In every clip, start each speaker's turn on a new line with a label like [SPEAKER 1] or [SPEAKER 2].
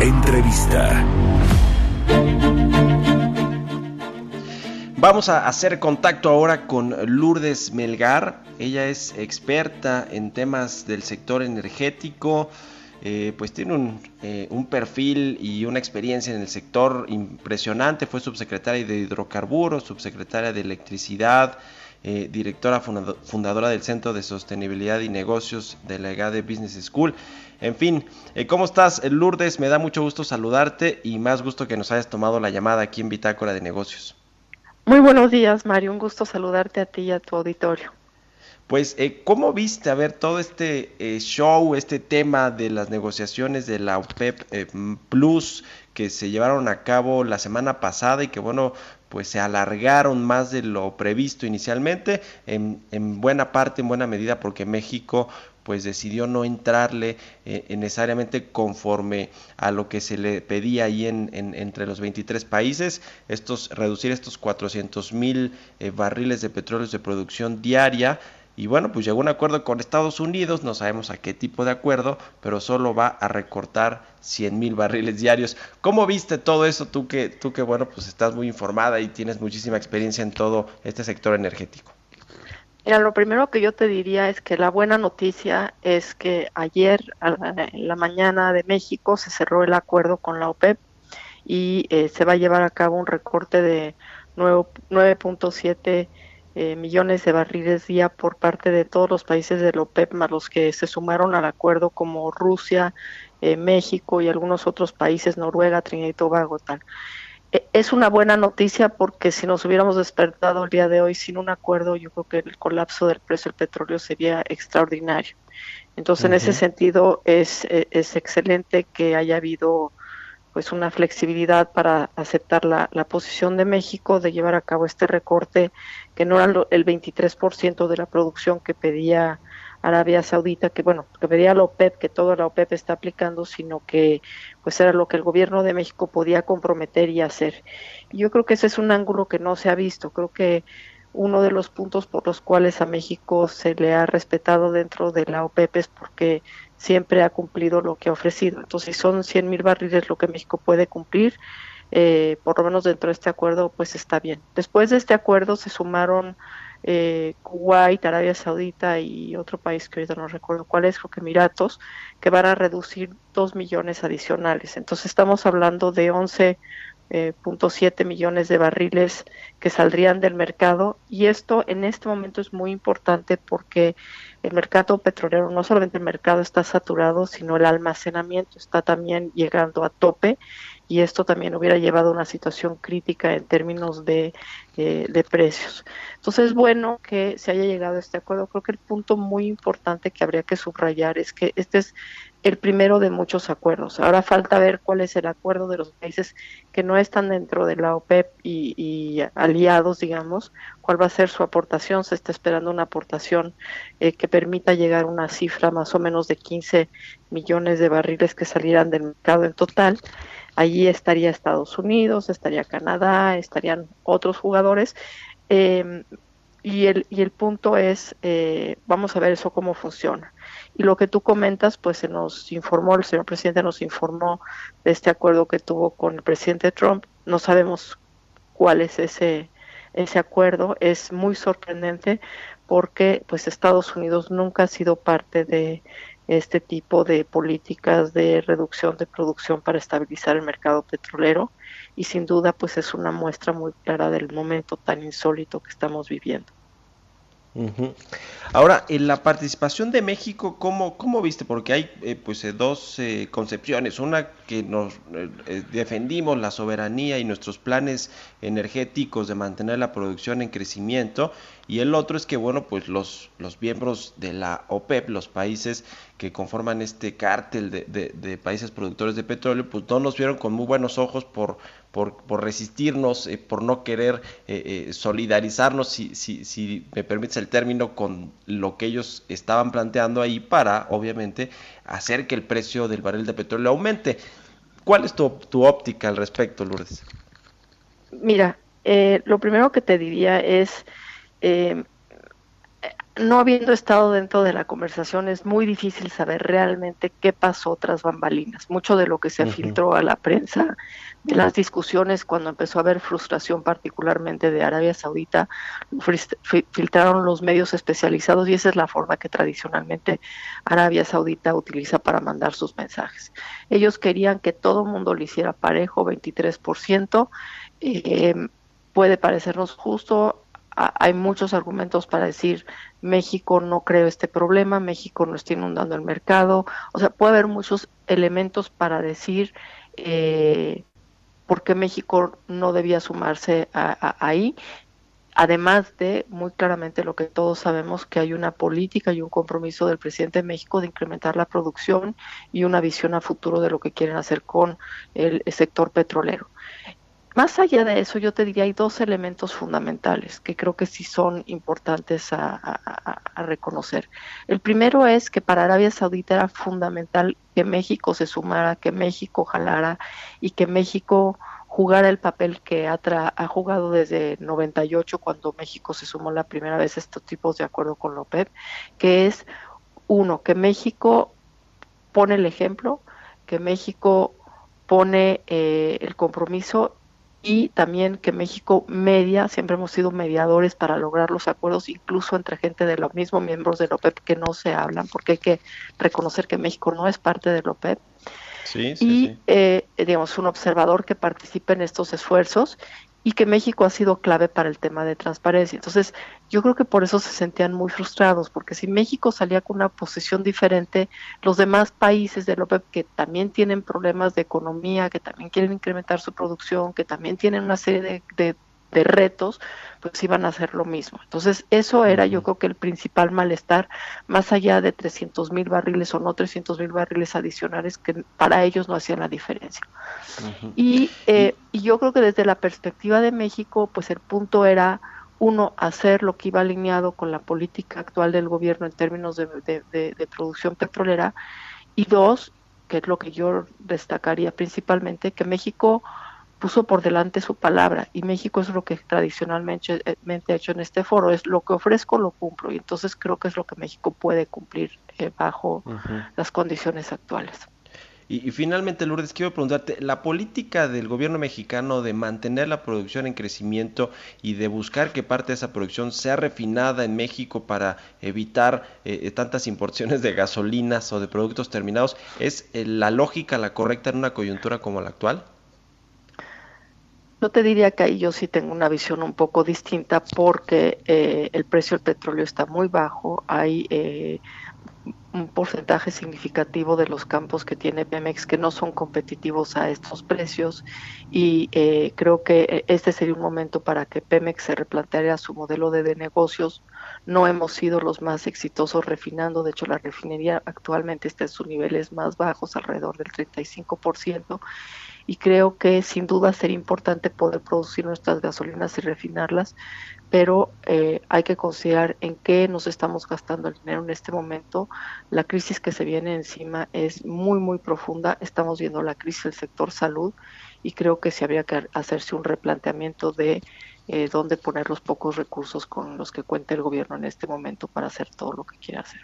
[SPEAKER 1] Entrevista.
[SPEAKER 2] Vamos a hacer contacto ahora con Lourdes Melgar. Ella es experta en temas del sector energético. Eh, pues tiene eh, un, perfil y una experiencia en el sector impresionante. Fue subsecretaria de hidrocarburos, subsecretaria de electricidad, eh, directora fundadora del Centro de Sostenibilidad y Negocios de la EGADE Business School. En fin, ¿cómo estás, Lourdes? Me da mucho gusto saludarte y más gusto que nos hayas tomado la llamada aquí en Bitácora de Negocios.
[SPEAKER 3] Muy buenos días, Mario. Un gusto saludarte a ti y a tu auditorio.
[SPEAKER 2] Pues, eh, ¿cómo viste a ver todo este eh, show, este tema de las negociaciones de la OPEP eh, Plus que se llevaron a cabo la semana pasada y que, bueno, pues se alargaron más de lo previsto inicialmente, en, en buena parte, en buena medida, porque México pues decidió no entrarle eh, necesariamente conforme a lo que se le pedía ahí en, entre los 23 países, estos, reducir estos 400 mil eh, barriles de petróleo de producción diaria. Y bueno, pues llegó un acuerdo con Estados Unidos, no sabemos a qué tipo de acuerdo, pero solo va a recortar 100 mil barriles diarios. ¿Cómo viste todo eso tú que, tú que, bueno, pues estás muy informada y tienes muchísima experiencia en todo este sector energético?
[SPEAKER 3] Mira, lo primero que yo te diría es que la buena noticia es que ayer en la mañana de México se cerró el acuerdo con la OPEP y eh, se va a llevar a cabo un recorte de 9.7 eh, millones de barriles día por parte de todos los países de la OPEP, más los que se sumaron al acuerdo como Rusia, eh, México y algunos otros países, Noruega, Trinidad y Tobago, tal. E, es una buena noticia porque si nos hubiéramos despertado el día de hoy sin un acuerdo, yo creo que el colapso del precio del petróleo sería extraordinario. Entonces, en ese sentido, es, e, es, excelente que haya habido pues una flexibilidad para aceptar la, la, posición de México de llevar a cabo este recorte que no era el 23% de la producción que pedía Arabia Saudita, que bueno, que pedía la OPEP, que toda la OPEP está aplicando, sino que pues era lo que el gobierno de México podía comprometer y hacer. yo creo que ese es un ángulo que no se ha visto. Creo que uno de los puntos por los cuales a México se le ha respetado dentro de la OPEP es porque siempre ha cumplido lo que ha ofrecido. Entonces, son 100 mil barriles lo que México puede cumplir, eh, por lo menos dentro de este acuerdo, pues está bien. Después de este acuerdo se sumaron eh, Kuwait, Arabia Saudita y otro país que ahorita no recuerdo cuál es, creo que Emiratos, que van a reducir 2 millones adicionales. Entonces estamos hablando de 11.7 eh, millones de barriles que saldrían del mercado. Y esto en este momento es muy importante porque el mercado petrolero, no solamente el mercado está saturado, sino el almacenamiento está también llegando a tope y esto también hubiera llevado a una situación crítica en términos de, eh, de, precios. Entonces es bueno que se haya llegado a este acuerdo. Creo que el punto muy importante que habría que subrayar es que este es el primero de muchos acuerdos. Ahora falta ver cuál es el acuerdo de los países que no están dentro de la OPEP y, y aliados, digamos, cuál va a ser su aportación. Se está esperando una aportación eh, que permita llegar a una cifra más o menos de 15 millones de barriles que salieran del mercado en total. Allí estaría Estados Unidos, estaría Canadá, estarían otros jugadores. Eh, y, el, y el punto es, eh, vamos a ver eso cómo funciona. Y lo que tú comentas, pues se nos informó, el señor presidente nos informó de este acuerdo que tuvo con el presidente Trump. No sabemos cuál es ese, ese acuerdo. Es muy sorprendente porque pues Estados Unidos nunca ha sido parte de este tipo de políticas de reducción de producción para estabilizar el mercado petrolero y sin duda pues es una muestra muy clara del momento tan insólito que estamos viviendo.
[SPEAKER 2] Ahora, en la participación de México, ¿cómo, cómo viste? Porque hay eh, pues eh, dos eh, concepciones. Una que nos defendimos la soberanía y nuestros planes energéticos de mantener la producción en crecimiento y el otro es que, bueno, pues los, los miembros de la OPEP, los países que conforman este cártel de, de, países productores de petróleo, pues no nos vieron con muy buenos ojos por, por, por resistirnos, eh, por no querer eh, eh, solidarizarnos, si, si, si me permites el término, con lo que ellos estaban planteando ahí para, obviamente, hacer que el precio del barril de petróleo aumente. ¿Cuál es tu, tu óptica al respecto, Lourdes?
[SPEAKER 3] Mira, lo primero que te diría es eh, no habiendo estado dentro de la conversación, es muy difícil saber realmente qué pasó tras bambalinas. Mucho de lo que se filtró a la prensa, de las discusiones cuando empezó a haber frustración particularmente de Arabia Saudita, filtraron los medios especializados y esa es la forma que tradicionalmente Arabia Saudita utiliza para mandar sus mensajes. Ellos querían que todo el mundo lo hiciera parejo, 23%. Eh, puede parecernos justo, hay muchos argumentos para decir México no creo este problema, México no está inundando el mercado, o sea, puede haber muchos elementos para decir eh, por qué México no debía sumarse ahí, además de muy claramente lo que todos sabemos que hay una política y un compromiso del presidente de México de incrementar la producción y una visión a futuro de lo que quieren hacer con el sector petrolero. Más allá de eso, yo te diría, hay dos elementos fundamentales que creo que sí son importantes a, reconocer. El primero es que para Arabia Saudita era fundamental que México se sumara, que México jalara y que México jugara el papel que ha, ha jugado desde 98 cuando México se sumó la primera vez a estos tipos de acuerdo con la OPEP, que es uno, que México pone el ejemplo, que México pone eh, el compromiso y también que México media, siempre hemos sido mediadores para lograr los acuerdos, incluso entre gente de los mismos miembros de la OPEP que no se hablan, porque hay que reconocer que México no es parte de la OPEP. Sí, sí, y, eh, digamos, un observador que participe en estos esfuerzos y que México ha sido clave para el tema de transparencia. Entonces, yo creo que por eso se sentían muy frustrados, porque si México salía con una posición diferente, los demás países de la OPEP que también tienen problemas de economía, que también quieren incrementar su producción, que también tienen una serie de, de retos, pues iban a hacer lo mismo. Entonces, eso era yo creo que el principal malestar, más allá de 300 mil barriles o no 300 mil barriles adicionales, que para ellos no hacían la diferencia. y, eh, y yo creo que desde la perspectiva de México, pues el punto era, uno, hacer lo que iba alineado con la política actual del gobierno en términos de, de producción petrolera, y dos, que es lo que yo destacaría principalmente, que México puso por delante su palabra y México es lo que tradicionalmente ha hecho en este foro, es lo que ofrezco lo cumplo y entonces creo que es lo que México puede cumplir eh, bajo las condiciones actuales.
[SPEAKER 2] Y, finalmente, Lourdes, quiero preguntarte, la política del gobierno mexicano de mantener la producción en crecimiento y de buscar que parte de esa producción sea refinada en México para evitar eh, tantas importaciones de gasolinas o de productos terminados, ¿es eh, la lógica la correcta en una coyuntura como la actual?
[SPEAKER 3] Yo te diría que ahí yo sí tengo una visión un poco distinta porque eh, el precio del petróleo está muy bajo, hay eh, un porcentaje significativo de los campos que tiene Pemex que no son competitivos a estos precios y eh, creo que este sería un momento para que Pemex se replanteara su modelo de, de, negocios. No hemos sido los más exitosos refinando, de hecho la refinería actualmente está en sus niveles más bajos, alrededor del 35%, y creo que sin duda sería importante poder producir nuestras gasolinas y refinarlas, pero eh, hay que considerar en qué nos estamos gastando el dinero en este momento. La crisis que se viene encima es muy, muy profunda. Estamos viendo la crisis del sector salud y creo que sí habría que hacerse un replanteamiento de eh, dónde poner los pocos recursos con los que cuenta el gobierno en este momento para hacer todo lo que quiere hacer.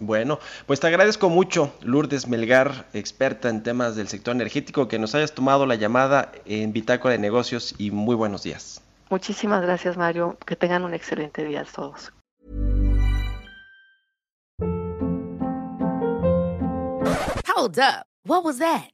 [SPEAKER 2] Bueno, pues te agradezco mucho, Lourdes Melgar, experta en temas del sector energético, que nos hayas tomado la llamada en Bitácora de Negocios y muy buenos días.
[SPEAKER 3] Muchísimas gracias, Mario. Que tengan un excelente día a todos.
[SPEAKER 1] Hold up. What was that?